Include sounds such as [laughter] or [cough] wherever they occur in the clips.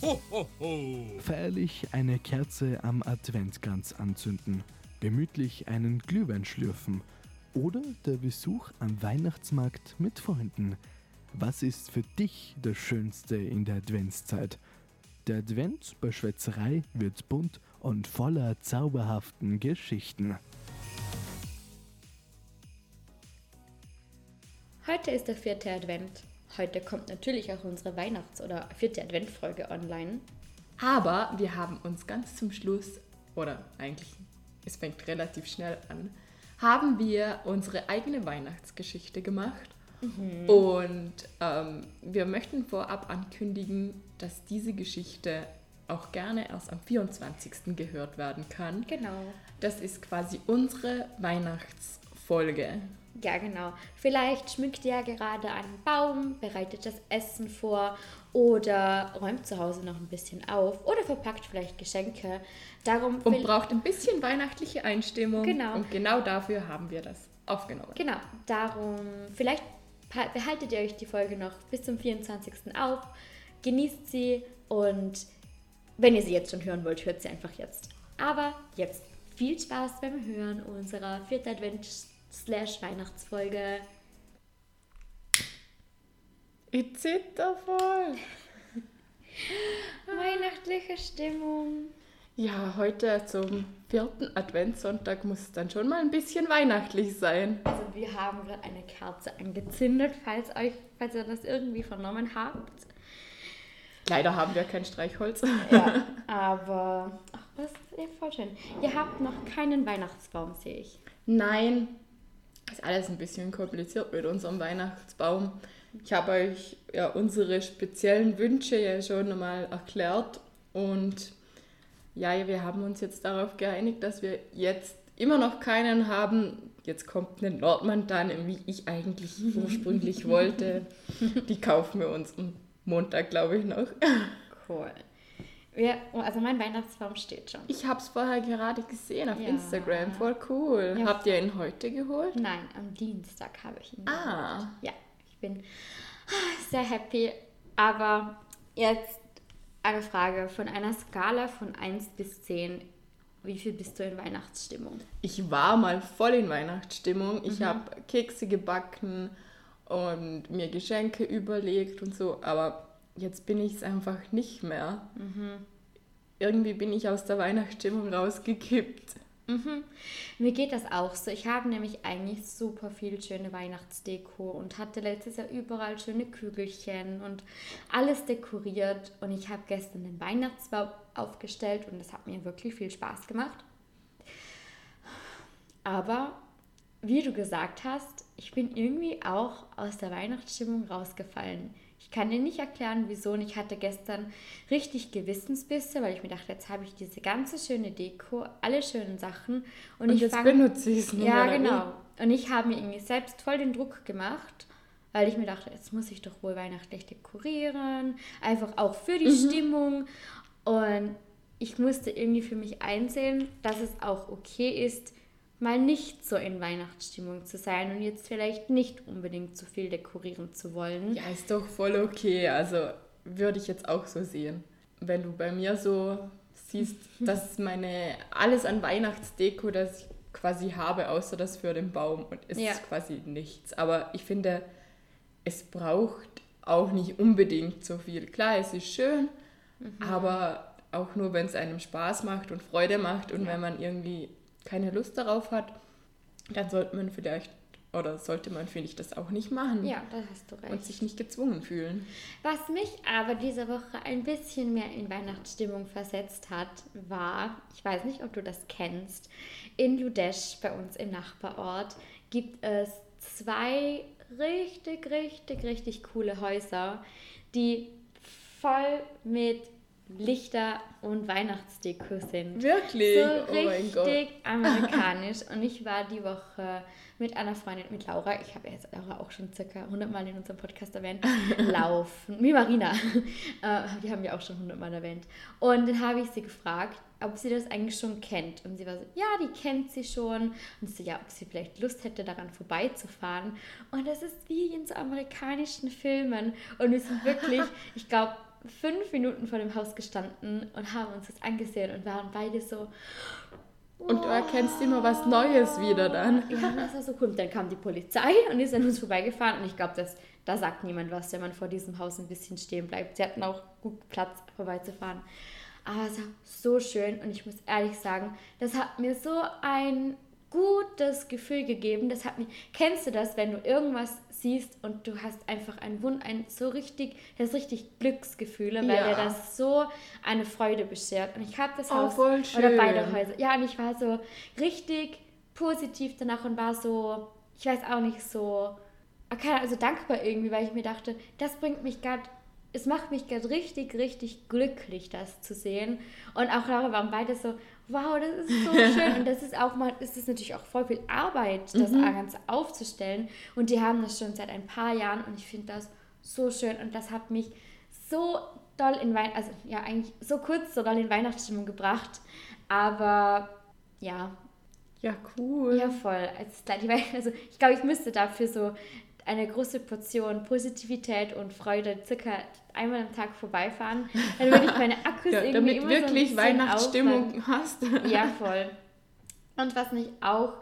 Ho, ho, ho. Feierlich eine Kerze am Adventkranz anzünden, gemütlich einen Glühwein schlürfen oder der Besuch am Weihnachtsmarkt mit Freunden. Was ist für dich das Schönste in der Adventszeit? Der Advent bei Schwätzerei wird bunt und voller zauberhaften Geschichten. Heute ist der vierte Advent. Heute kommt natürlich auch unsere Weihnachts- oder vierte Adventfolge online. Aber wir haben uns ganz zum Schluss, oder eigentlich, es fängt relativ schnell an, haben wir unsere eigene Weihnachtsgeschichte gemacht. Und ähm, wir möchten vorab ankündigen, dass diese Geschichte auch gerne erst am 24. gehört werden kann. Genau. Das ist quasi unsere Weihnachtsfolge. Ja, genau. Vielleicht schmückt ihr ja gerade einen Baum, bereitet das Essen vor oder räumt zu Hause noch ein bisschen auf oder verpackt vielleicht Geschenke. Darum Und braucht ein bisschen weihnachtliche Einstimmung. Genau. Und genau dafür haben wir das aufgenommen. Genau, darum, vielleicht behaltet ihr euch die Folge noch bis zum 24. auf, genießt sie und wenn ihr sie jetzt schon hören wollt, hört sie einfach jetzt. Aber jetzt viel Spaß beim Hören unserer vierten Advent-Weihnachtsfolge. Ich zitter voll. [laughs] Weihnachtliche Stimmung. Ja, heute zum vierten Adventssonntag muss es dann schon mal ein bisschen weihnachtlich sein. Also wir haben gerade eine Kerze angezündet, falls, euch, falls ihr das irgendwie vernommen habt. Leider haben wir kein Streichholz. Ja, [laughs] aber ach, das ist ja voll schön. Ihr habt noch keinen Weihnachtsbaum, sehe ich. Nein, ist alles ein bisschen kompliziert mit unserem Weihnachtsbaum. Ich habe euch ja unsere speziellen Wünsche ja schon mal erklärt und ja, wir haben uns jetzt darauf geeinigt, dass wir jetzt immer noch keinen haben. Jetzt kommt eine Nordmantanne, wie ich eigentlich ursprünglich [laughs] wollte. Die kaufen wir uns am Montag, glaube ich, noch. Cool. Ja, also mein Weihnachtsbaum steht schon. Ich habe es vorher gerade gesehen auf Ja. Instagram, voll cool. Ja. Habt ihr ihn heute geholt? Nein, am Dienstag habe ich ihn. Ah. geholt. Ja, ich bin sehr happy. Aber jetzt eine Frage von einer Skala von 1 bis 10. Wie viel bist du in Weihnachtsstimmung? Ich war mal voll in Weihnachtsstimmung. Ich Mhm. habe Kekse gebacken und mir Geschenke überlegt und so, aber jetzt bin ich es einfach nicht mehr. Mhm. Irgendwie bin ich aus der Weihnachtsstimmung rausgekippt. Mhm. Mir geht das auch so. Ich habe nämlich eigentlich super viel schöne Weihnachtsdeko und hatte letztes Jahr überall schöne Kügelchen und alles dekoriert. Und ich habe gestern den Weihnachtsbaum aufgestellt und das hat mir wirklich viel Spaß gemacht. Aber wie du gesagt hast, ich bin irgendwie auch aus der Weihnachtsstimmung rausgefallen. Ich kann dir nicht erklären, wieso. Und ich hatte gestern richtig Gewissensbisse, weil ich mir dachte, jetzt habe ich diese ganze schöne Deko, alle schönen Sachen. Und, Und ich jetzt fang- benutze ich es nicht Ja, genau. Und ich habe mir irgendwie selbst voll den Druck gemacht, weil ich mir dachte, jetzt muss ich doch wohl weihnachtlich dekorieren. Einfach auch für die Mhm. Stimmung. Und ich musste irgendwie für mich einsehen, dass es auch okay ist, mal nicht so in Weihnachtsstimmung zu sein und jetzt vielleicht nicht unbedingt zu viel dekorieren zu wollen. Ja, ist doch voll okay. Also würde ich jetzt auch so sehen. Wenn du bei mir so siehst, [laughs] dass meine alles an Weihnachtsdeko, das ich quasi habe, außer das für den Baum und es Ja. ist quasi nichts. Aber ich finde, es braucht auch nicht unbedingt so viel. Klar, es ist schön, aber auch nur, wenn es einem Spaß macht und Freude macht und Ja. wenn man irgendwie keine Lust darauf hat, dann sollte man vielleicht oder sollte man, finde ich, das auch nicht machen Ja, da hast du recht. und sich nicht gezwungen fühlen. Was mich aber diese Woche ein bisschen mehr in Weihnachtsstimmung versetzt hat, war, ich weiß nicht, ob du das kennst, in Ludesch bei uns im Nachbarort gibt es zwei richtig, richtig, richtig coole Häuser, die voll mit Lichter und Weihnachtsdeko sind. Wirklich? So oh mein Gott. richtig amerikanisch. Und ich war die Woche mit einer Freundin, mit Laura, ich habe jetzt Laura auch schon circa 100 Mal in unserem Podcast erwähnt, [laughs] laufen. Wie Marina. Äh, die haben wir auch schon 100 Mal erwähnt. Und dann habe ich sie gefragt, ob sie das eigentlich schon kennt. Und sie war so, ja, die kennt sie schon. Und so, ja, ob sie vielleicht Lust hätte, daran vorbeizufahren. Und das ist wie in so amerikanischen Filmen. Und wir sind wirklich, ich glaube, fünf Minuten vor dem Haus gestanden und haben uns das angesehen und waren beide so. Und du erkennst immer was Neues wieder dann. Ja, das war so cool. Und dann kam die Polizei und ist an uns vorbeigefahren. Und ich glaube, da sagt niemand was, wenn man vor diesem Haus ein bisschen stehen bleibt. Sie hatten auch gut Platz, vorbeizufahren. Aber es war so schön und ich muss ehrlich sagen, das hat mir so ein gutes Gefühl gegeben. Das hat mir, kennst du das, wenn du irgendwas siehst und du hast einfach ein Wund, ein so richtig, das richtig Glücksgefühle, weil ja. dir das so eine Freude beschert. Und ich habe das oh, Haus oder beide Häuser. Ja, und ich war so richtig positiv danach und war so, ich weiß auch nicht so, also dankbar irgendwie, weil ich mir dachte, das bringt mich gerade es macht mich gerade richtig, richtig glücklich, das zu sehen. Und auch darüber waren beide so, wow, das ist so [laughs] schön. Und das ist auch mal, es ist natürlich auch voll viel Arbeit, das mhm. Ganze aufzustellen. Und die haben das schon seit ein paar Jahren und ich finde das so schön. Und das hat mich so doll in Weihnachten, also ja, eigentlich so kurz so doll in Weihnachtsstimmung gebracht. Aber ja. Ja, cool. Ja, voll. Also ich glaube, ich müsste dafür so eine große Portion Positivität und Freude circa einmal am Tag vorbeifahren, dann würde ich meine Akkus [laughs] ja, irgendwie damit immer wirklich so Weihnachtsstimmung hast. [laughs] ja, voll. Und was mich auch,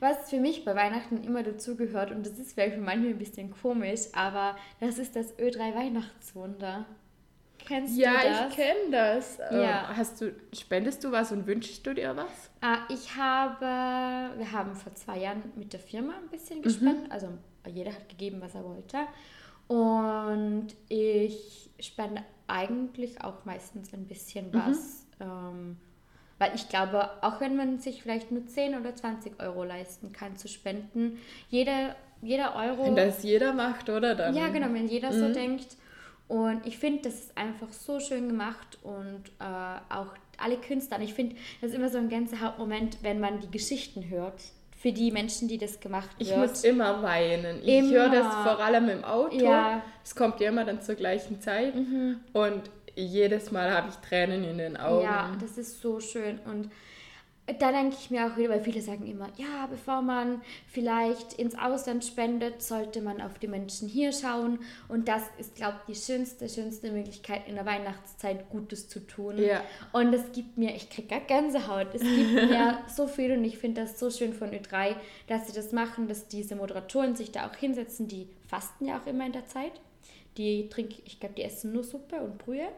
was für mich bei Weihnachten immer dazugehört, und das ist vielleicht für manche ein bisschen komisch, aber das ist das Ö3 Weihnachtswunder. Kennst ja, du das? Ja, ich kenne das. Ähm, ja. Hast du, spendest du was und wünschst du dir was? Ah, ich habe, wir haben vor zwei Jahren mit der Firma ein bisschen gespendet, mhm. also jeder hat gegeben, was er wollte. Und ich spende eigentlich auch meistens ein bisschen mhm. was. Mhm. Ähm, weil ich glaube, auch wenn man sich vielleicht nur 10 oder 20 Euro leisten kann zu spenden, jeder, jeder Euro. Wenn das jeder macht, oder? Dann. Ja, genau, wenn jeder mhm. so denkt. Und ich finde, das ist einfach so schön gemacht und äh, auch alle Künstler. Und ich finde, das ist immer so ein ganzer Hauptmoment, wenn man die Geschichten hört für die Menschen, die das gemacht haben. Ich muss immer weinen. Ich höre das vor allem im Auto. Ja. Es kommt ja immer dann zur gleichen Zeit. Mhm. Und jedes Mal habe ich Tränen in den Augen. Ja, das ist so schön. Und da denke ich mir auch wieder, weil viele sagen immer, ja, bevor man vielleicht ins Ausland spendet, sollte man auf die Menschen hier schauen. Und das ist, glaube ich, die schönste, schönste Möglichkeit in der Weihnachtszeit Gutes zu tun. Ja. Und es gibt mir, ich kriege gar Gänsehaut, es gibt [laughs] mir so viel und ich finde das so schön von Ö3, dass sie das machen, dass diese Moderatoren sich da auch hinsetzen, die fasten ja auch immer in der Zeit. Die trinken, ich glaube, die essen nur Suppe und Brühe.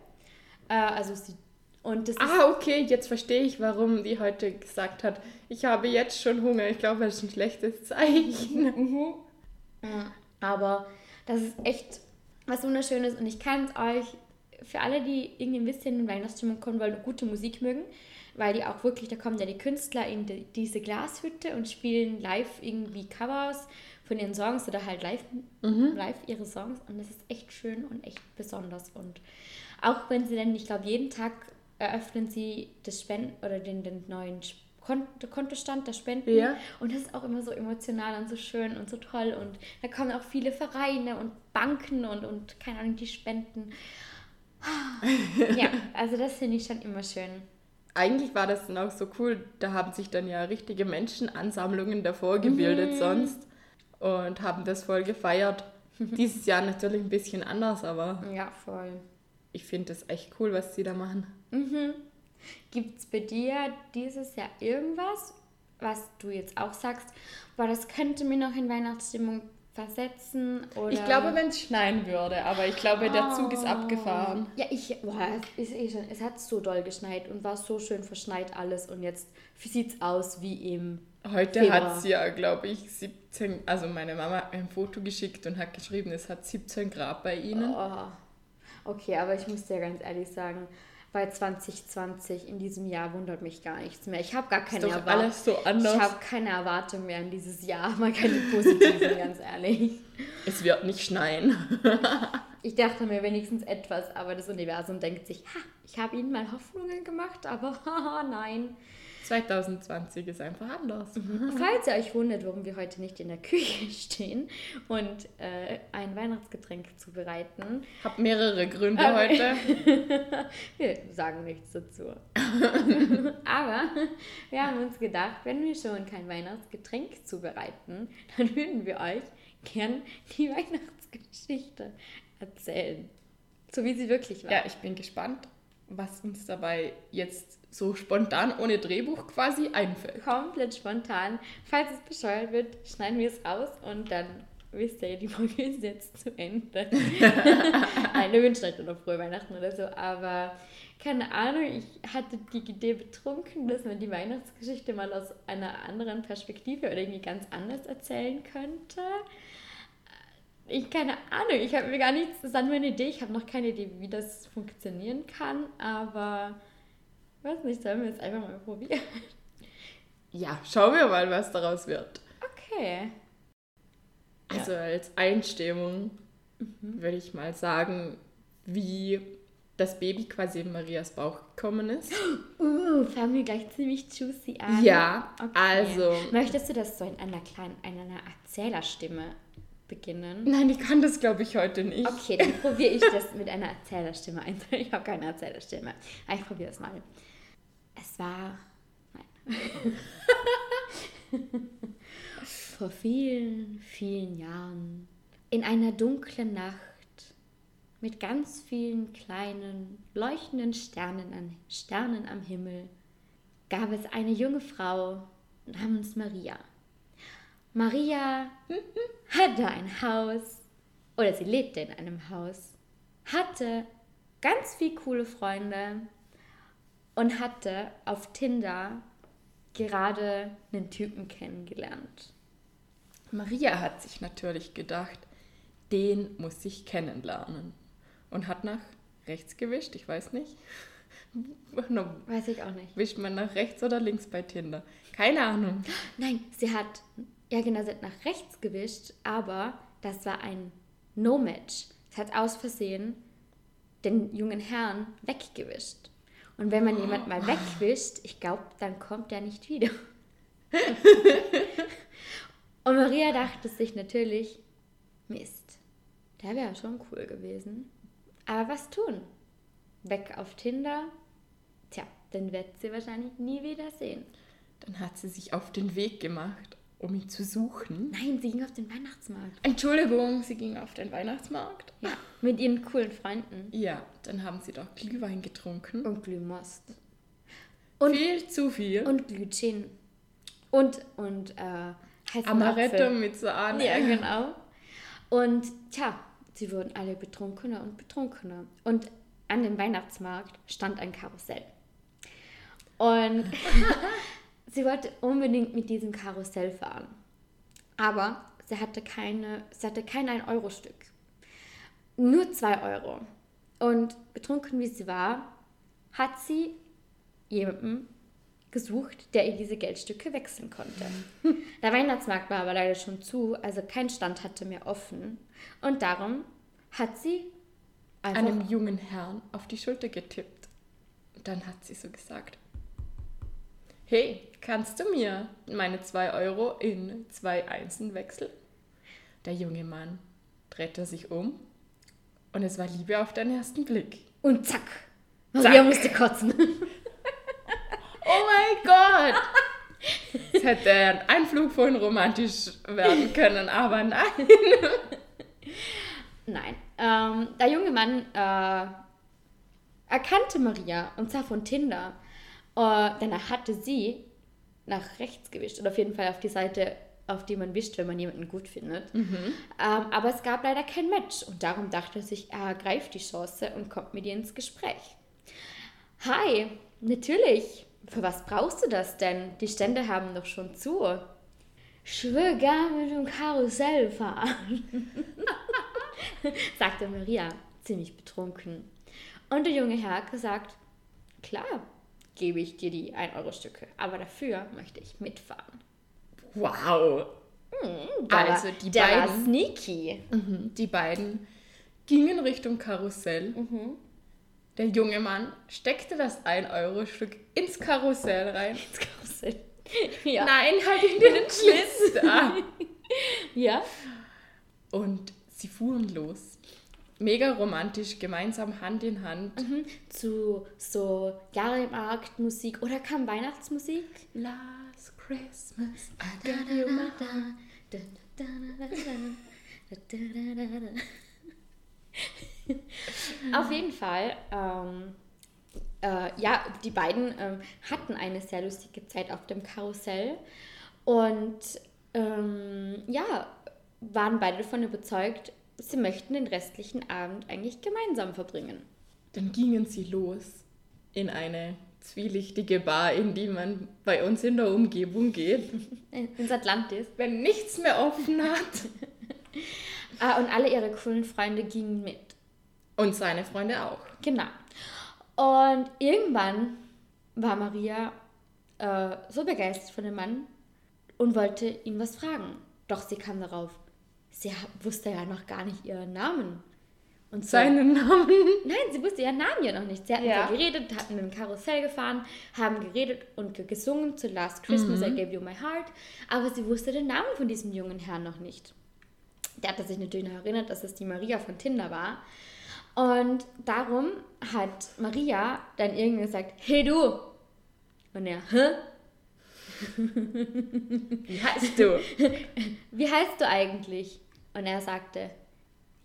Äh, also sie und das ah, okay, jetzt verstehe ich, warum die heute gesagt hat, ich habe jetzt schon Hunger. Ich glaube, das ist ein schlechtes Zeichen. [laughs] Mhm. Aber das ist echt was Wunderschönes und ich kann es euch für alle, die irgendwie ein bisschen in Weihnachtsstimmung kommen wollen und gute Musik mögen, weil die auch wirklich, da kommen ja die Künstler in die, diese Glashütte und spielen live irgendwie Covers von ihren Songs oder halt live, mhm. live ihre Songs und das ist echt schön und echt besonders und auch wenn sie dann, ich glaube, jeden Tag eröffnen sie das Spenden oder den, den neuen Konto, Kontostand der Spenden. Ja. Und das ist auch immer so emotional und so schön und so toll. Und da kommen auch viele Vereine und Banken und, und keine Ahnung, die spenden. ja, [laughs] also das finde ich schon immer schön. Eigentlich war das dann auch so cool. Da haben sich dann ja richtige Menschenansammlungen davor gebildet mhm. sonst und haben das voll gefeiert. Dieses Jahr natürlich ein bisschen anders, aber. Ja, voll. Ich finde das echt cool, was sie da machen. Mhm. Gibt es bei dir dieses Jahr irgendwas, was du jetzt auch sagst, boah, das könnte mir noch in Weihnachtsstimmung versetzen? Oder? Ich glaube, wenn es schneien würde, aber ich glaube, der Zug ist abgefahren. Ja, ich, boah, es, ist eh schon, es hat so doll geschneit und war so schön verschneit alles und jetzt sieht es aus wie im Heute hat es ja, glaube ich, 17, also meine Mama hat mir ein Foto geschickt und hat geschrieben, es hat 17 Grad bei ihnen. Oh. Okay, aber ich muss dir ganz ehrlich sagen, bei 2020 in diesem Jahr wundert mich gar nichts mehr. Ich habe gar keine Erwartung. So ich habe keine Erwartung mehr in dieses Jahr, [laughs] mal keine positiven, ganz ehrlich. Es wird nicht schneien. [laughs] ich dachte mir wenigstens etwas, aber das Universum denkt sich, ha, ich habe ihnen mal Hoffnungen gemacht, aber [laughs] haha, nein. 2020 ist einfach anders. Mhm. Falls ihr euch wundert, warum wir heute nicht in der Küche [laughs] stehen und äh, ein Weihnachtsgetränk zubereiten. Hab mehrere Gründe Aber heute. [laughs] wir sagen nichts dazu. [laughs] Aber wir haben uns gedacht, wenn wir schon kein Weihnachtsgetränk zubereiten, dann würden wir euch gern die Weihnachtsgeschichte erzählen. So wie sie wirklich war. Ja, ich bin gespannt, was uns dabei jetzt so spontan ohne Drehbuch quasi einfällt. Komplett spontan. Falls es bescheuert wird, schneiden wir es aus und dann wisst ihr, die Folge [laughs] ist jetzt zu Ende. [laughs] Nein, wir wünschen euch noch frohe Weihnachten oder so, aber keine Ahnung, ich hatte die Idee betrunken, dass man die Weihnachtsgeschichte mal aus einer anderen Perspektive oder irgendwie ganz anders erzählen könnte. Ich keine Ahnung, ich habe mir gar nichts, das ist nur eine Idee, ich habe noch keine Idee, wie das funktionieren kann, aber ich weiß nicht, sollen wir es einfach mal probieren? Ja, schauen wir mal, was daraus wird. Okay. Also als Einstimmung würde ich mal sagen, wie das Baby quasi in Marias Bauch gekommen ist. [gasps] Uh, fangen wir gleich ziemlich juicy an. Ja, also- Möchtest du das so in einer kleinen, in einer Erzählerstimme beginnen? Nein, ich kann das glaube ich heute nicht. Okay, dann probiere ich das mit einer Erzählerstimme ein. [laughs] Ich habe keine Erzählerstimme. Aber ich probiere es mal. Es war. Nein. [laughs] Vor vielen, vielen Jahren, in einer dunklen Nacht, mit ganz vielen kleinen, leuchtenden Sternen, an, Sternen am Himmel, gab es eine junge Frau namens Maria. Maria hatte ein Haus, oder sie lebte in einem Haus, hatte ganz viele coole Freunde und hatte auf Tinder gerade einen Typen kennengelernt. Maria hat sich natürlich gedacht, den muss ich kennenlernen. Und hat nach rechts gewischt, ich weiß nicht. [laughs] Weiß ich auch nicht. Wischt man nach rechts oder links bei Tinder? Keine Ahnung. Nein, sie hat, ja genau, sie hat nach rechts gewischt, aber das war ein No-Match. Sie hat aus Versehen den jungen Herrn weggewischt. Und wenn man jemand mal wegwischt, ich glaube, dann kommt er nicht wieder. [laughs] Und Maria dachte sich natürlich, Mist, der wäre schon cool gewesen. Aber was tun? Weg auf Tinder? Tja, dann wird sie wahrscheinlich nie wieder sehen. Dann hat sie sich auf den Weg gemacht, um ihn zu suchen. Nein, sie ging auf den Weihnachtsmarkt. Entschuldigung, sie ging auf den Weihnachtsmarkt. Ja, mit ihren coolen Freunden. Ja, dann haben sie doch Glühwein getrunken. Und Glühmost. Und, Viel zu viel. und Glühwein. Und, und, äh, heißen Amaretto Apfel. mit Sahne. Ja, genau. Und, tja, sie wurden alle betrunkener und betrunkener. Und an dem Weihnachtsmarkt stand ein Karussell. Und [laughs] sie wollte unbedingt mit diesem Karussell fahren. Aber sie hatte, keine, sie hatte kein 1-Euro-Stück. Nur 2 Euro. Und betrunken wie sie war, hat sie jemanden gesucht, der ihr diese Geldstücke wechseln konnte. [laughs] Der Weihnachtsmarkt war aber leider schon zu, also kein Stand hatte mehr offen. Und darum hat sie Einem jungen Herrn auf die Schulter getippt. Und dann hat sie so gesagt, hey, kannst du mir meine zwei Euro in zwei Einsen wechseln? Der junge Mann drehte sich um und es war Liebe auf den ersten Blick. und zack, Zack. Maria musste kotzen. [laughs] Oh mein Gott! [laughs] Es hätte ein Einflug von romantisch werden können, aber nein. [laughs] Nein, ähm, der junge Mann äh, erkannte Maria und zwar von Tinder, äh, denn er hatte sie nach rechts gewischt oder auf jeden Fall auf die Seite, auf die man wischt, wenn man jemanden gut findet. Ähm, aber es gab leider kein Match und darum dachte er sich, er ergreift die Chance und kommt mit ihr ins Gespräch. Hi, natürlich. Für was brauchst du das denn? Die Stände haben doch schon zu. Ich will gerne mit dem Karussell fahren [laughs] sagte Maria, ziemlich betrunken. Und der junge Herr gesagt, klar, gebe ich dir die 1-Euro-Stücke, aber dafür möchte ich mitfahren. Wow! Der Also war, die der war beiden- sneaky. Mhm. Die beiden gingen Richtung Karussell. Der junge Mann steckte das 1-Euro-Stück ins Karussell rein. ins Karussell. [laughs] Ja. Nein, halt in den [laughs] Schlitz ja. Und sie fuhren los mega romantisch gemeinsam Hand in Hand. Mhm. Zu so Jahrmarktmusik oder kam Weihnachtsmusik? Last Christmas. Auf jeden Fall. Ähm, äh, ja, die beiden ähm, hatten eine sehr lustige Zeit auf dem Karussell und ähm, ja, waren beide davon überzeugt, sie möchten den restlichen Abend eigentlich gemeinsam verbringen. Dann gingen sie los in eine zwielichtige Bar, in die man bei uns in der Umgebung geht. Ins Atlantis. Wenn nichts mehr offen hat. [laughs] ah, und alle ihre coolen Freunde gingen mit. Und seine Freunde auch. Genau. Und irgendwann war Maria äh, so begeistert von dem Mann und wollte ihn was fragen. Doch sie kam darauf, sie wusste ja noch gar nicht ihren Namen. Und so, Seinen Namen? [laughs] Nein, sie wusste ihren Namen ja noch nicht. Sie hatten ja. geredet, hatten dem Karussell gefahren, haben geredet und gesungen zu Last Christmas, mhm. I Gave You My Heart. Aber sie wusste den Namen von diesem jungen Herrn noch nicht. Der hatte sich natürlich noch erinnert, dass es die Maria von Tinder war. Und darum hat Maria dann irgendwie gesagt, hey du. Und er, hä? Wie heißt du? [laughs] Wie heißt du eigentlich? Und er sagte,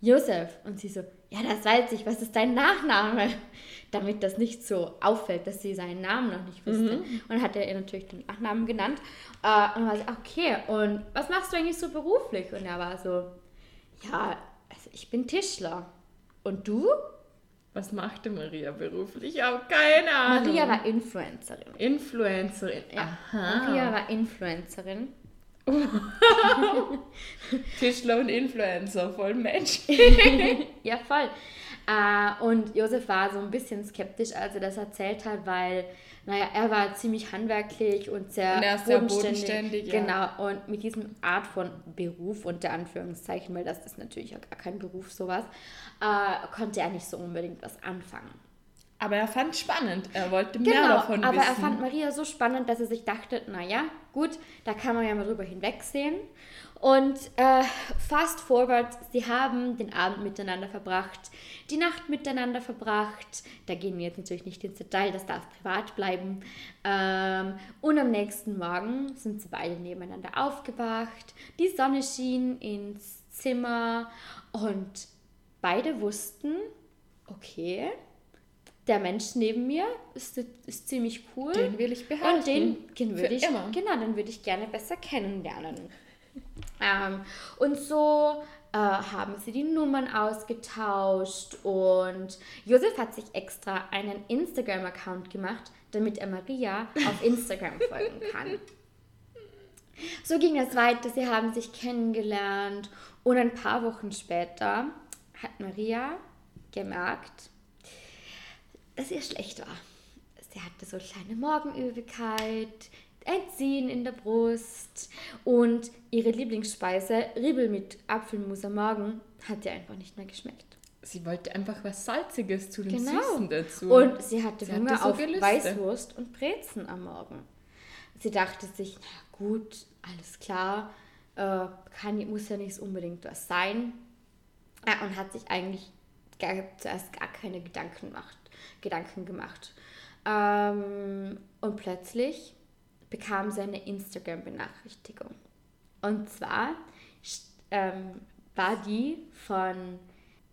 Josef. Und sie so, ja, das weiß ich, was ist dein Nachname? [laughs] Damit das nicht so auffällt, dass sie seinen Namen noch nicht wusste. Mhm. Und hat er ihr natürlich den Nachnamen genannt. Äh, und war sie, okay, und was machst du eigentlich so beruflich? Und er war so, ja, also ich bin Tischler. Und du? Was machte Maria beruflich? Ich habe keine Ahnung. Maria war Influencerin. Influencerin. Ja. Aha. Maria war Influencerin. [laughs] Tischler und Influencer, voll Mensch. [laughs] ja, voll. Uh, und Josef war so ein bisschen skeptisch, als er das erzählt hat, weil, naja, er war ziemlich handwerklich und sehr, und er ist bodenständig. Sehr bodenständig ja. Genau, und mit diesem Art von Beruf, unter Anführungszeichen, weil das ist natürlich auch gar kein Beruf, sowas, uh, konnte er nicht so unbedingt was anfangen. Aber er fand es spannend. Er wollte mehr genau, davon aber wissen. Aber er fand Maria so spannend, dass er sich dachte, naja, gut, da kann man ja mal drüber hinwegsehen. Und äh, fast forward, sie haben den Abend miteinander verbracht, die Nacht miteinander verbracht. Da gehen wir jetzt natürlich nicht ins Detail, das darf privat bleiben. Ähm, und am nächsten Morgen sind sie beide nebeneinander aufgewacht. Die Sonne schien ins Zimmer und beide wussten, okay, der Mensch neben mir ist, ist ziemlich cool. Den will ich behalten. Und den, den würde ich, immer. genau, den würde ich gerne besser kennenlernen. [laughs] ähm, und so äh, haben sie die Nummern ausgetauscht und Josef hat sich extra einen Instagram-Account gemacht, damit er Maria auf Instagram [laughs] folgen kann. So ging es weiter, sie haben sich kennengelernt und ein paar Wochen später hat Maria gemerkt, dass ihr schlecht war. Sie hatte so kleine Morgenübelkeit, ein Ziehen in der Brust und ihre Lieblingsspeise, Riebel mit Apfelmus am Morgen, hat ihr einfach nicht mehr geschmeckt. Sie wollte einfach was Salziges zu dem genau. Süßen dazu. Und sie hatte sie Hunger hatte so auf Gelüste. Weißwurst und Brezen am Morgen. Sie dachte sich, na gut, alles klar, äh, kann, muss ja nicht unbedingt was sein. Ja, und hat sich eigentlich gar, zuerst gar keine Gedanken gemacht. Gedanken gemacht. Ähm, und plötzlich bekam sie eine Instagram-Benachrichtigung. Und zwar ähm, war die von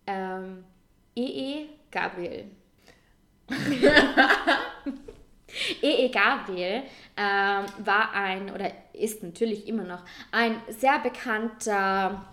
ähm, EE Gabriel. EE [laughs] Gabriel ähm, war ein, oder ist natürlich immer noch, ein sehr bekannter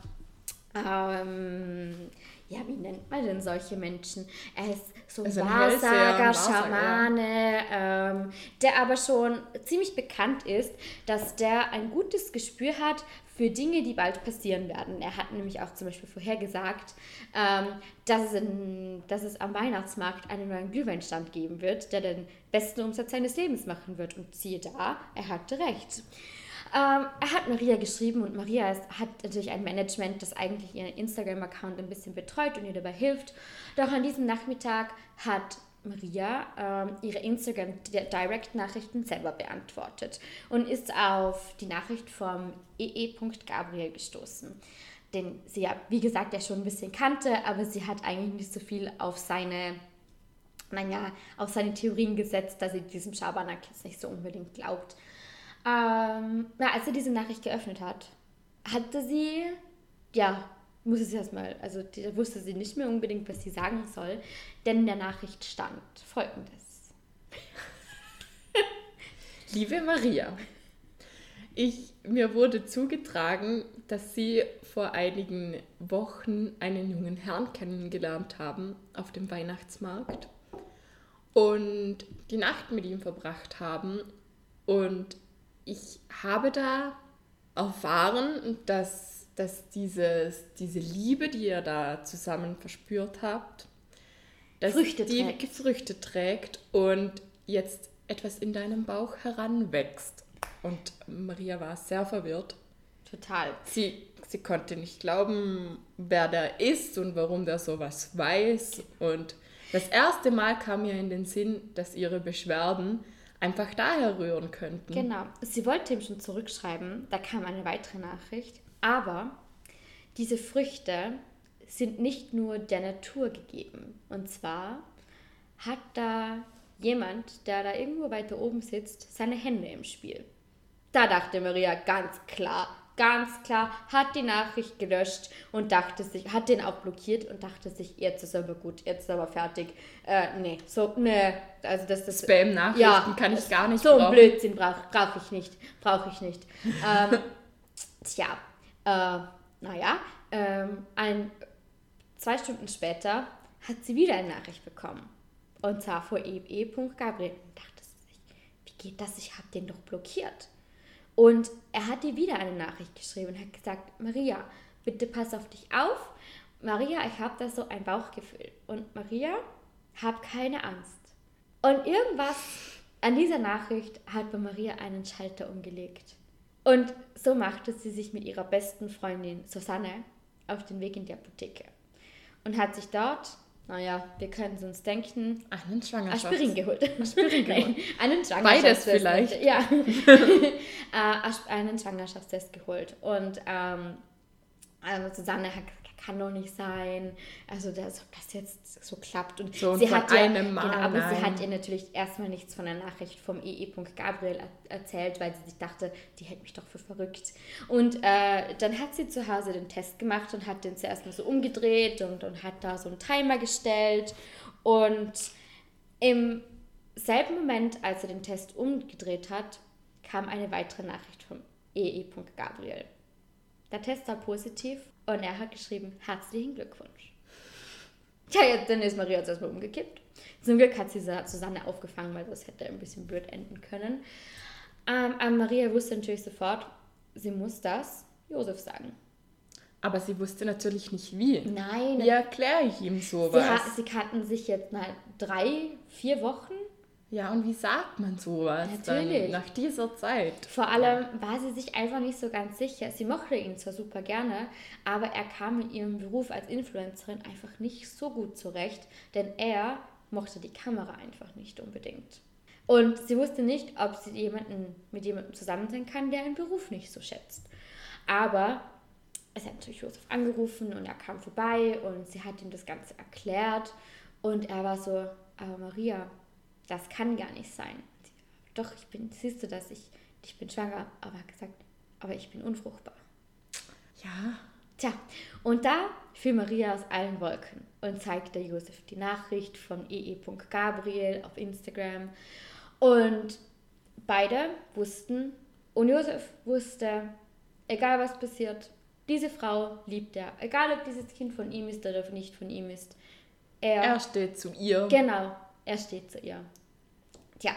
ähm, ja, wie nennt man denn solche Menschen? Er ist so ein Wahrsager, Schamane, ähm, der aber schon ziemlich bekannt ist, dass der ein gutes Gespür hat für Dinge, die bald passieren werden. Er hat nämlich auch zum Beispiel vorhergesagt, ähm, dass, es in, dass es am Weihnachtsmarkt einen neuen Glühweinstand geben wird, der den besten Umsatz seines Lebens machen wird. Und siehe da, er hatte recht. Ähm, er hat Maria geschrieben und Maria ist, hat natürlich ein Management, das eigentlich ihren Instagram-Account ein bisschen betreut und ihr dabei hilft. Doch an diesem Nachmittag hat Maria ähm, ihre Instagram-Direct-Nachrichten selber beantwortet und ist auf die Nachricht vom ee.gabriel gestoßen, den sie ja, wie gesagt, ja schon ein bisschen kannte, aber sie hat eigentlich nicht so viel auf seine, naja, auf seine Theorien gesetzt, dass sie diesem Schabernack jetzt nicht so unbedingt glaubt. Ähm, na, als sie diese Nachricht geöffnet hat, hatte sie ja muss es erstmal, also da wusste sie nicht mehr unbedingt, was sie sagen soll, denn in der Nachricht stand folgendes. [laughs] Liebe Maria, ich, mir wurde zugetragen, dass Sie vor einigen Wochen einen jungen Herrn kennengelernt haben auf dem Weihnachtsmarkt und die Nacht mit ihm verbracht haben. Und ich habe da erfahren, dass, dass dieses, diese Liebe, die ihr da zusammen verspürt habt, dass Früchte die trägt. Früchte trägt und jetzt etwas in deinem Bauch heranwächst. Und Maria war sehr verwirrt. Total. Sie, sie konnte nicht glauben, wer der ist und warum der sowas weiß. Und das erste Mal kam ihr in den Sinn, dass ihre Beschwerden einfach daher rühren könnten. Genau. Sie wollte ihm schon zurückschreiben, da kam eine weitere Nachricht. Aber diese Früchte sind nicht nur der Natur gegeben. Und zwar hat da jemand, der da irgendwo weiter oben sitzt, seine Hände im Spiel. Da dachte Maria ganz klar, ganz klar, hat die Nachricht gelöscht und dachte sich, hat den auch blockiert und dachte sich, jetzt ist aber gut, jetzt ist aber fertig. Äh, nee, so, nee, also das, das Spam-Nachrichten kann ich gar nicht So ein brauchen. Blödsinn brauche brauch ich nicht, brauche ich nicht. [laughs] ähm, tja, äh, naja, ähm, ein, zwei Stunden später hat sie wieder eine Nachricht bekommen. Und zwar vor e.gabriel. Und dachte sie sich, wie geht das? Ich habe den doch blockiert. Und er hat ihr wieder eine Nachricht geschrieben und hat gesagt, Maria, bitte pass auf dich auf. Maria, ich habe da so ein Bauchgefühl. Und Maria, hab keine Angst. Und irgendwas an dieser Nachricht hat bei Maria einen Schalter umgelegt. Und so machte sie sich mit ihrer besten Freundin Susanne auf den Weg in die Apotheke und hat sich dort, naja, wir können uns denken, Einen Schwangerschafts... Aspirin geholt. [laughs] Aspirin geholt. Nein, einen Beides Schwangerschaftstest. vielleicht. Ja. [laughs] äh, einen Schwangerschaftstest geholt. Und ähm, also Susanne hat kann doch nicht sein. Also, dass ob das jetzt so klappt. Und So, sie hat ja, genau, aber sie nein. hat ihr natürlich erstmal nichts von der Nachricht vom E.E. Gabriel er erzählt, weil sie sich dachte, die hält mich doch für verrückt. Und äh, dann hat sie zu Hause den Test gemacht und hat den zuerst mal so umgedreht und, und hat da so einen Timer gestellt. Und im selben Moment, als er den Test umgedreht hat, kam eine weitere Nachricht vom E.E. Gabriel. Der Test war positiv und er hat geschrieben, herzlichen Glückwunsch. Tja, jetzt, dann ist Maria jetzt erstmal umgekippt. Zum Glück hat sie Sa- Susanne aufgefangen, weil das hätte ein bisschen blöd enden können. Ähm, aber Maria wusste natürlich sofort, sie muss das Josef sagen. Aber sie wusste natürlich nicht wie. Nein, Wie erkläre ich ihm sie, sowas? ha- sie kannten sich jetzt mal drei, vier Wochen. Ja, und wie sagt man sowas Natürlich. dann nach dieser Zeit? Vor allem war sie sich einfach nicht so ganz sicher. Sie mochte ihn zwar super gerne, aber er kam in ihrem Beruf als Influencerin einfach nicht so gut zurecht, denn er mochte die Kamera einfach nicht unbedingt. Und sie wusste nicht, ob sie jemanden, mit jemandem zusammen sein kann, der ihren Beruf nicht so schätzt. Aber es hat natürlich Josef angerufen und er kam vorbei und sie hat ihm das Ganze erklärt und er war so, aber Maria, das kann gar nicht sein. Doch, ich bin, siehst du das, ich, ich bin schwanger, aber er hat gesagt, aber ich bin unfruchtbar. Ja, Tja, und da fiel Maria aus allen Wolken und zeigte Josef die Nachricht von ee.gabriel auf Instagram. Und beide wussten, und Josef wusste, egal was passiert, diese Frau liebt er. Egal ob dieses Kind von ihm ist oder nicht von ihm ist. Er, er steht zu ihr. Genau, er steht zu ihr. Tja,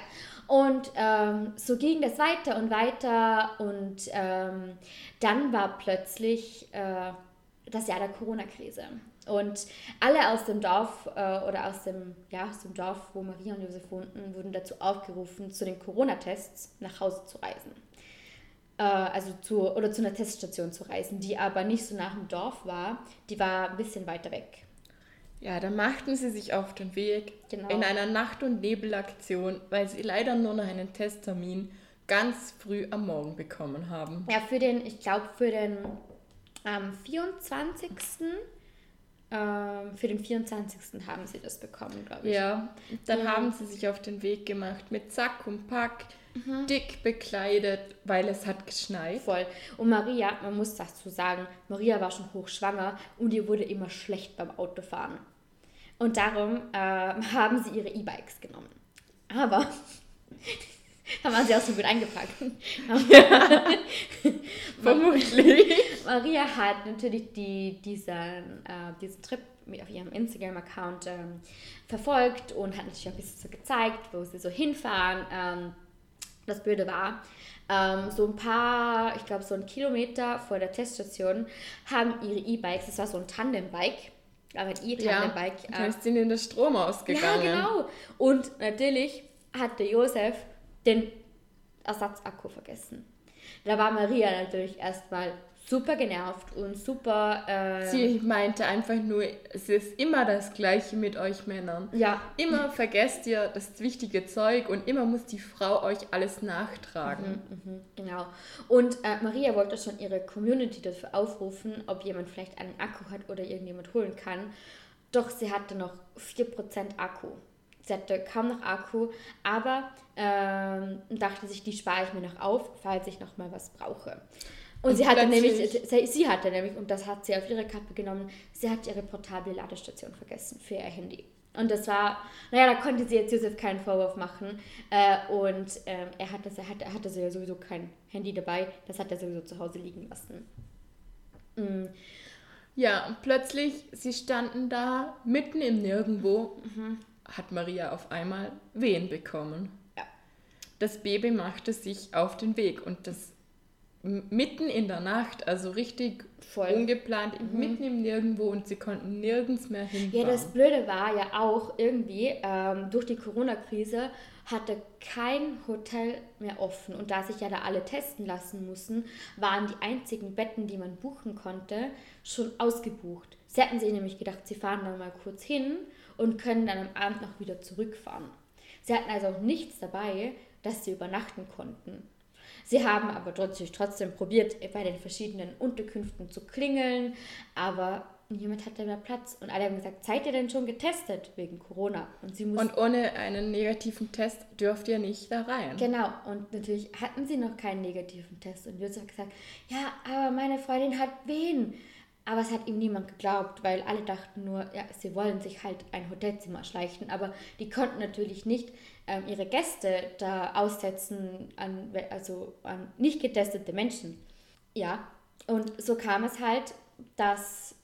und ähm, so ging das weiter und weiter und ähm, dann war plötzlich äh, das Jahr der Corona-Krise. Und alle aus dem Dorf äh, oder aus dem, ja, aus dem Dorf, wo Maria und Josef wohnten, wurden dazu aufgerufen, zu den Corona-Tests nach Hause zu reisen. Äh, also zu, oder zu einer Teststation zu reisen, die aber nicht so nach dem Dorf war, die war ein bisschen weiter weg. Ja, dann machten sie sich auf den Weg Genau. in einer Nacht- und Nebelaktion, weil sie leider nur noch einen Testtermin ganz früh am Morgen bekommen haben. Ja, für den, ich glaube, für den am 24. Ähm, für den 24. haben sie das bekommen, glaube ich. Ja, dann Ja. haben sie sich auf den Weg gemacht mit Sack und Pack, dick bekleidet, weil es hat geschneit. Voll. Und Maria, man muss dazu sagen, Maria war schon hochschwanger und ihr wurde immer schlecht beim Autofahren. Und darum ähm, [laughs] haben sie ihre E-Bikes genommen. Aber, [laughs] da waren sie auch so gut eingepackt. [laughs] Vermutlich. Maria hat natürlich die, diesen, äh, diesen Trip auf ihrem Instagram-Account ähm, verfolgt und hat natürlich auch ein bisschen so gezeigt, wo sie so hinfahren. Ähm, das Blöde war, ähm, so ein paar, ich glaube so einen Kilometer vor der Teststation haben ihre E-Bikes, das war so ein Tandem-Bike, aber ein Ja, E-Tandem-Bike. da ist ihnen der Strom ausgegangen. Ja, genau. Und natürlich hatte Josef den Ersatzakku vergessen. Da war Maria natürlich erstmal super genervt und super. Äh, Sie meinte einfach nur, es ist immer das Gleiche mit euch Männern. ja, Immer vergesst ihr das wichtige Zeug und immer muss die Frau euch alles nachtragen. mhm, genau. Und äh, Maria wollte schon ihre Community dafür aufrufen, ob jemand vielleicht einen Akku hat oder irgendjemand holen kann. Doch sie hatte noch 4% Akku. Sie hatte kaum noch Akku, aber ähm, dachte sich, die spare ich mir noch auf, falls ich noch mal was brauche. Und, sie hatte nämlich, sie, hatte nämlich, und das hat sie auf ihre Kappe genommen, sie hat ihre portable Ladestation vergessen für ihr Handy. Und das war, naja, da konnte sie jetzt Josef keinen Vorwurf machen. Äh, und ähm, er, hatte, er, hatte, er hatte ja sowieso kein Handy dabei, das hat er sowieso zu Hause liegen lassen. Mm, Ja, und plötzlich, sie standen da mitten im Nirgendwo, hat Maria auf einmal Wehen bekommen. Ja. Das Baby machte sich auf den Weg und das mitten in der Nacht, also richtig Voll. Mhm. ungeplant, mitten im Nirgendwo und sie konnten nirgends mehr Ja, hinfahren. das Blöde war ja auch irgendwie, ähm, durch die Corona-Krise hatte kein Hotel mehr offen. Und da sich ja da alle testen lassen mussten, waren die einzigen Betten, die man buchen konnte, schon ausgebucht. Sie hatten sich nämlich gedacht, sie fahren dann mal kurz hin und können dann am Abend noch wieder zurückfahren. Sie hatten also auch nichts dabei, dass sie übernachten konnten. Sie haben aber trotzdem, trotzdem probiert, bei den verschiedenen Unterkünften zu klingeln, aber niemand hatte mehr Platz. Und alle haben gesagt, seid ihr denn schon getestet wegen Corona? Und sie mussten... Und ohne einen negativen Test dürft ihr nicht da rein. Genau, und natürlich hatten sie noch keinen negativen Test. Und Josef hat gesagt, ja, aber meine Freundin hat wen? Aber es hat ihm niemand geglaubt, weil alle dachten nur, ja, sie wollen sich halt ein Hotelzimmer schleichen. Aber die konnten natürlich nicht ähm, ihre Gäste da aussetzen an, also an nicht getestete Menschen. Ja, und so kam es halt, dass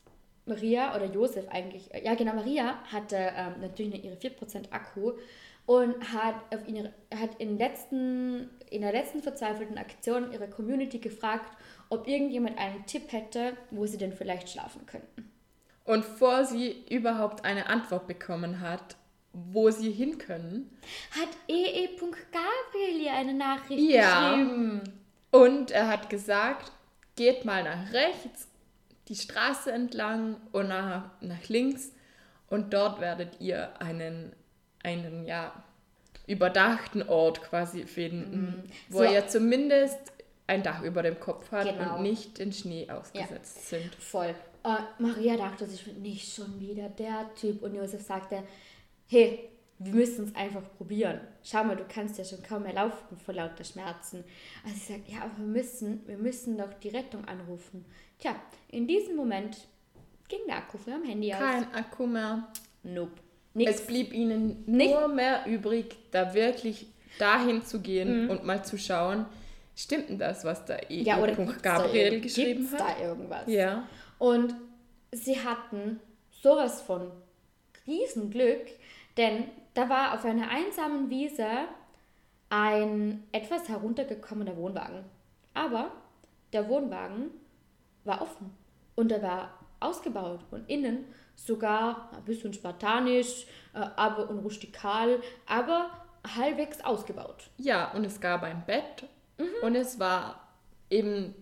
Maria oder Josef eigentlich, ja genau, Maria hatte ähm, natürlich ihre 4% Akku und hat, auf ihre, hat in, letzten, in der letzten verzweifelten Aktion ihre Community gefragt, ob irgendjemand einen Tipp hätte, wo sie denn vielleicht schlafen könnten. Und vor sie überhaupt eine Antwort bekommen hat, wo sie hin können, Hat E EE.Gabriel ihr eine Nachricht Ja. geschrieben? Und er hat gesagt, geht mal nach rechts, die Straße entlang und nach, nach links und dort werdet ihr einen, einen ja, überdachten Ort quasi finden, wo Mhm. So- ihr zumindest ein Dach über dem Kopf hat Genau. und nicht den Schnee ausgesetzt sind. Voll. Äh, Maria dachte sich, nicht schon wieder der Typ. Und Josef sagte, hey, wir müssen es einfach probieren. Schau mal, du kannst ja schon kaum mehr laufen vor lauter Schmerzen. Also sie sagt, ja, aber wir müssen, wir müssen doch die Rettung anrufen. Tja, in diesem Moment ging der Akku von ihrem Handy aus. Kein Akku mehr. Nope. Es Nix. blieb ihnen Nicht- nur mehr übrig, da wirklich dahin zu Mhm. gehen und mal zu schauen, stimmt denn das, was da E. Ja, oder Punkt Gabriel geschrieben gibt's hat? da irgendwas? Ja. Und sie hatten sowas von Riesenglück, denn da war auf einer einsamen Wiese ein etwas heruntergekommener Wohnwagen. Aber der Wohnwagen war offen und er war ausgebaut und innen sogar ein bisschen spartanisch äh, aber und rustikal, aber halbwegs ausgebaut. Ja, und es gab ein Bett Mhm. und es war eben,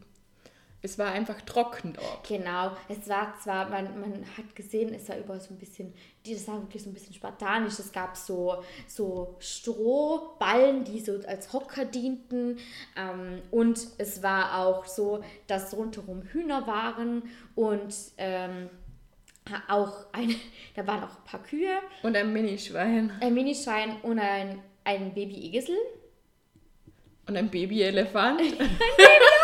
es war einfach trocken dort. Genau, es war zwar, man, man hat gesehen, es war überall so ein bisschen, das war wirklich so ein bisschen spartanisch. Es gab so, so Strohballen, die so als Hocker dienten. Ähm, und es war auch so, dass rundherum Hühner waren und ähm, auch eine, [laughs] da waren auch ein paar Kühe. Und ein Minischwein. Ein Minischwein und ein, ein Baby-Esel. Und ein Babyelefant. [laughs] [laughs]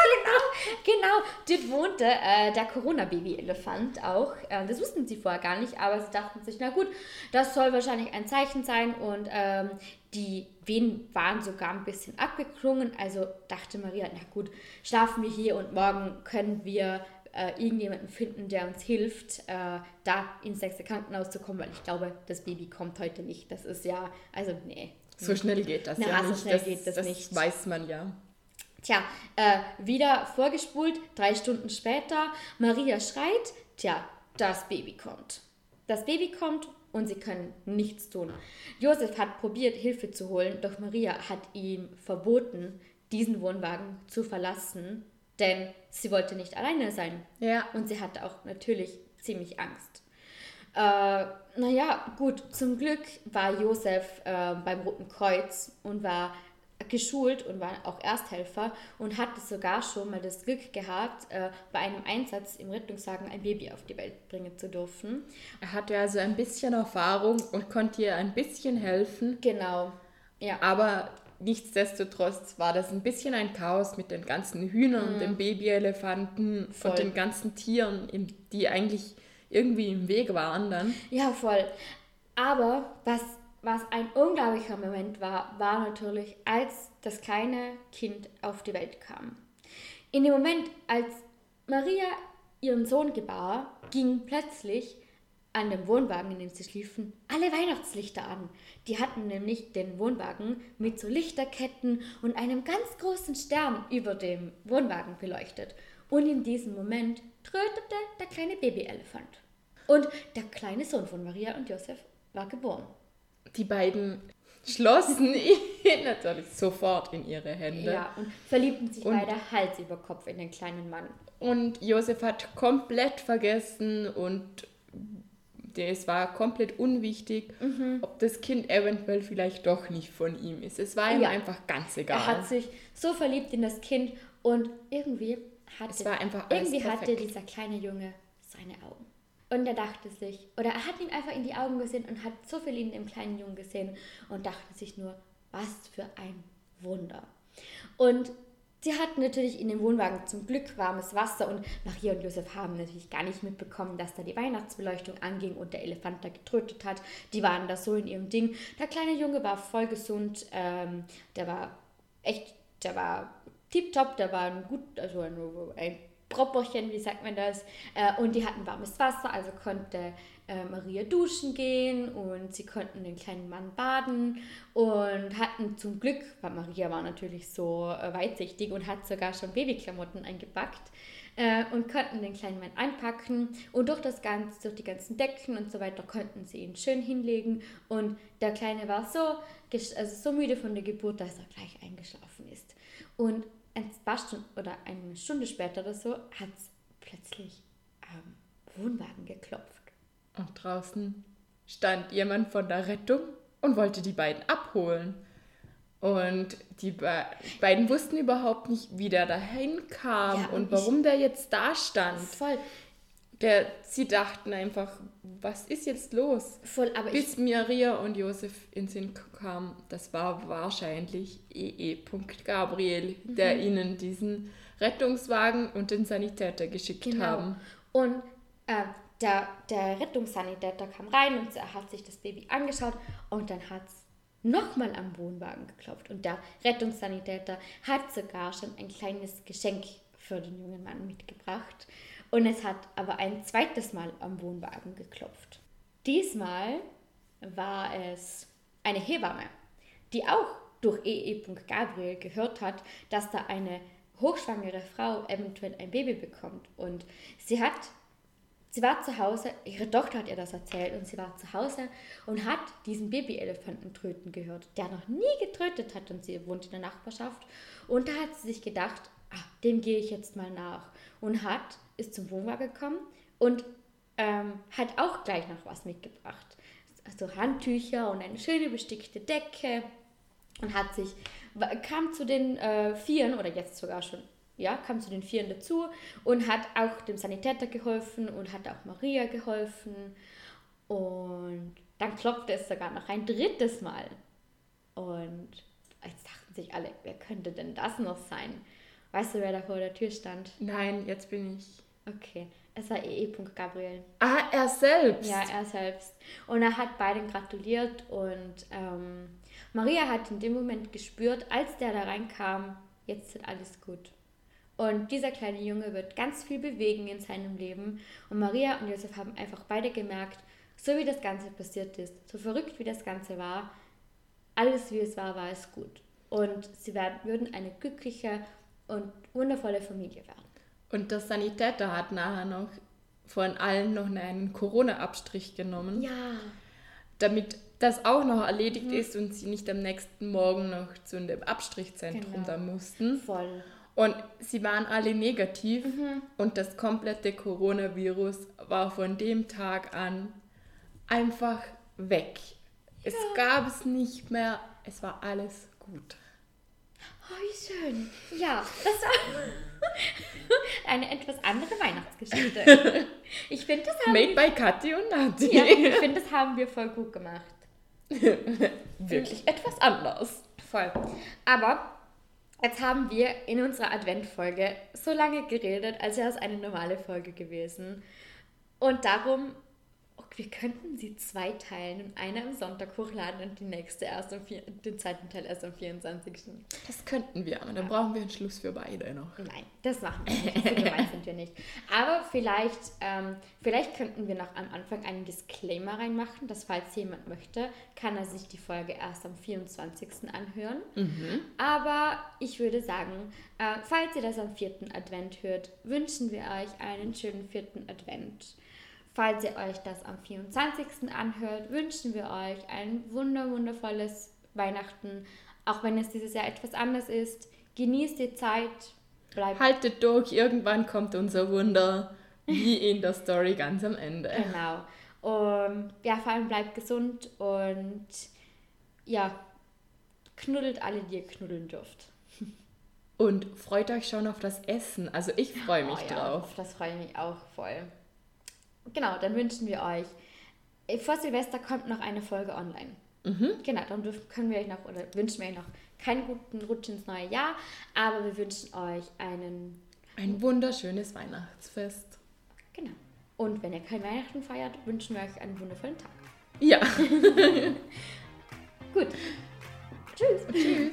Genau, dort wohnte äh, der Corona-Baby-Elefant auch. Äh, das wussten sie vorher gar nicht, aber sie dachten sich, na gut, das soll wahrscheinlich ein Zeichen sein. Und ähm, die Wehen waren sogar ein bisschen abgeklungen. Also dachte Maria, na gut, schlafen wir hier und morgen können wir äh, irgendjemanden finden, der uns hilft, äh, da ins sechste Krankenhaus zu kommen, weil ich glaube, das Baby kommt heute nicht. Das ist ja, also nee. So schnell geht das Na, ja so nicht. schnell das, geht das das nicht. weiß man ja. Tja, äh, wieder vorgespult, drei Stunden später, Maria schreit, tja, das Baby kommt. Das Baby kommt und sie können nichts tun. Josef hat probiert, Hilfe zu holen, doch Maria hat ihm verboten, diesen Wohnwagen zu verlassen, denn sie wollte nicht alleine sein. Ja. Und sie hatte auch natürlich ziemlich Angst. Äh, naja, gut, zum Glück war Josef äh, beim Roten Kreuz und war geschult und war auch Ersthelfer und hatte sogar schon mal das Glück gehabt, äh, bei einem Einsatz im Rettungswagen ein Baby auf die Welt bringen zu dürfen. Er hatte also ein bisschen Erfahrung und konnte ihr ein bisschen helfen. Genau. Ja. Aber nichtsdestotrotz war das ein bisschen ein Chaos mit den ganzen Hühnern, den Babyelefanten Mhm. Voll. und den ganzen Tieren, die eigentlich irgendwie im Weg waren dann. Ja, voll. Aber was, was ein unglaublicher Moment war, war natürlich, als das kleine Kind auf die Welt kam. In dem Moment, als Maria ihren Sohn gebar, gingen plötzlich an dem Wohnwagen, in dem sie schliefen, alle Weihnachtslichter an. Die hatten nämlich den Wohnwagen mit so Lichterketten und einem ganz großen Stern über dem Wohnwagen beleuchtet. Und in diesem Moment trötete der kleine Babyelefant. Und der kleine Sohn von Maria und Josef war geboren. Die beiden schlossen [laughs] ihn natürlich sofort in ihre Hände. Ja, und verliebten sich Und- beide Hals über Kopf in den kleinen Mann. Und Josef hat komplett vergessen und es war komplett unwichtig, Mhm. ob das Kind eventuell vielleicht doch nicht von ihm ist. Es war ihm Ja. einfach ganz egal. Er hat sich so verliebt in das Kind und irgendwie hatte, Es war einfach irgendwie hatte dieser kleine Junge seine Augen. Und er dachte sich, oder er hat ihn einfach in die Augen gesehen und hat so viel in dem kleinen Jungen gesehen und dachte sich nur, was für ein Wunder. Und sie hatten natürlich in dem Wohnwagen zum Glück warmes Wasser und Maria und Josef haben natürlich gar nicht mitbekommen, dass da die Weihnachtsbeleuchtung anging und der Elefant da getrötet hat. Die waren da so in ihrem Ding. Der kleine Junge war voll gesund, ähm, der war echt, der war tipptopp, der war ein gut, also ein, ein Propperchen, wie sagt man das? Äh, und die hatten warmes Wasser, also konnte äh, Maria duschen gehen und sie konnten den kleinen Mann baden und hatten zum Glück, weil Maria war natürlich so äh, weitsichtig und hat sogar schon Babyklamotten eingepackt äh, und konnten den kleinen Mann einpacken und durch das Ganze, durch die ganzen Decken und so weiter konnten sie ihn schön hinlegen und der Kleine war so, also so müde von der Geburt, dass er gleich eingeschlafen ist. Und ein paar Stunden oder eine Stunde später oder so hat es plötzlich am Wohnwagen geklopft. Und draußen stand jemand von der Rettung und wollte die beiden abholen. Und die be beiden wussten überhaupt nicht, wie der dahin kam Ja, und und warum der jetzt da stand. Voll, Der, sie dachten einfach, was ist jetzt los? voll, ich, Bis Maria und Josef in Sinn kamen, das war wahrscheinlich E.E. Gabriel, der Mhm. ihnen diesen Rettungswagen und den Sanitäter geschickt Genau. haben. Und äh, der, der Rettungssanitäter kam rein und er hat sich das Baby angeschaut und dann hat es nochmal am Wohnwagen geklopft. Und der Rettungssanitäter hat sogar schon ein kleines Geschenk für den jungen Mann mitgebracht. Und es hat aber ein zweites Mal am Wohnwagen geklopft. Diesmal war es eine Hebamme, die auch durch E.E. Gabriel gehört hat, dass da eine hochschwangere Frau eventuell ein Baby bekommt. Und sie hat, sie war zu Hause, ihre Tochter hat ihr das erzählt und sie war zu Hause und hat diesen Babyelefanten tröten gehört, der noch nie getrötet hat und sie wohnt in der Nachbarschaft. Und da hat sie sich gedacht, ah, dem gehe ich jetzt mal nach. Und hat, ist zum Wohnwagen gekommen und ähm, hat auch gleich noch was mitgebracht. Also Handtücher und eine schöne bestickte Decke und hat sich, kam zu den äh, Vieren oder jetzt sogar schon ja, kam zu den Vieren dazu und hat auch dem Sanitäter geholfen und hat auch Maria geholfen. Und dann klopfte es sogar noch ein drittes Mal. Und jetzt dachten sich alle, wer könnte denn das noch sein? Weißt du, wer da vor der Tür stand? Nein, jetzt bin ich. Okay, es war E.E. Gabriel. Ah, er selbst. Ja, er selbst. Und er hat beiden gratuliert und ähm, Maria hat in dem Moment gespürt, als der da reinkam, jetzt ist alles gut. Und dieser kleine Junge wird ganz viel bewegen in seinem Leben. Und Maria und Josef haben einfach beide gemerkt, so wie das Ganze passiert ist, so verrückt wie das Ganze war, alles wie es war, war es gut. Und sie werden, würden eine glückliche und wundervolle Familie werden. Und der Sanitäter hat nachher noch von allen noch einen Corona-Abstrich genommen. Ja. Damit das auch noch erledigt mhm. ist und sie nicht am nächsten Morgen noch zu dem Abstrichzentrum genau. da mussten. Voll. Und sie waren alle negativ mhm. und das komplette Coronavirus war von dem Tag an einfach weg. Ja. Es gab es nicht mehr, es war alles gut. Oh, wie schön. Ja, das war [laughs] eine etwas andere Weihnachtsgeschichte. [laughs] Ich finde, das haben Made wir, by Kathi und Nati. Ja, ich finde, das haben wir voll gut gemacht. [laughs] Wirklich etwas anders. Voll. Aber jetzt haben wir in unserer Adventfolge so lange geredet, als wäre es eine normale Folge gewesen. Und darum wir könnten sie zweiteilen und eine am Sonntag hochladen und die nächste erst am vier, den zweiten Teil erst am 24. Das könnten wir, aber dann brauchen wir einen Schluss für beide noch. Nein, das machen wir nicht. So gemein sind wir nicht. Aber vielleicht, ähm, vielleicht könnten wir noch am Anfang einen Disclaimer reinmachen, dass falls jemand möchte, kann er sich die Folge erst am 24. anhören. Mhm. Aber ich würde sagen, äh, falls ihr das am vierten Advent hört, wünschen wir euch einen schönen vierten Advent. Falls ihr euch das am 24. anhört, wünschen wir euch ein wunder wundervolles Weihnachten. Auch wenn es dieses Jahr etwas anders ist. Genießt die Zeit. Bleibt Haltet durch, irgendwann kommt unser Wunder. Wie in der Story ganz am Ende. Genau. Und ja, vor allem bleibt gesund und ja, knuddelt alle, die ihr knuddeln dürft. Und freut euch schon auf das Essen. Also ich freue mich oh, ja, drauf. Auf das freue ich mich auch voll. Genau, dann wünschen wir euch. Äh, vor Silvester kommt noch eine Folge online. Mhm. Genau, dann dürfen, können wir euch noch oder wünschen wir euch noch keinen guten Rutsch ins neue Jahr, aber wir wünschen euch einen ein wunderschönes Weihnachtsfest. Genau. Und wenn ihr kein Weihnachten feiert, wünschen wir euch einen wundervollen Tag. Ja. [laughs] Gut. [laughs] Tschüss. Tschüss.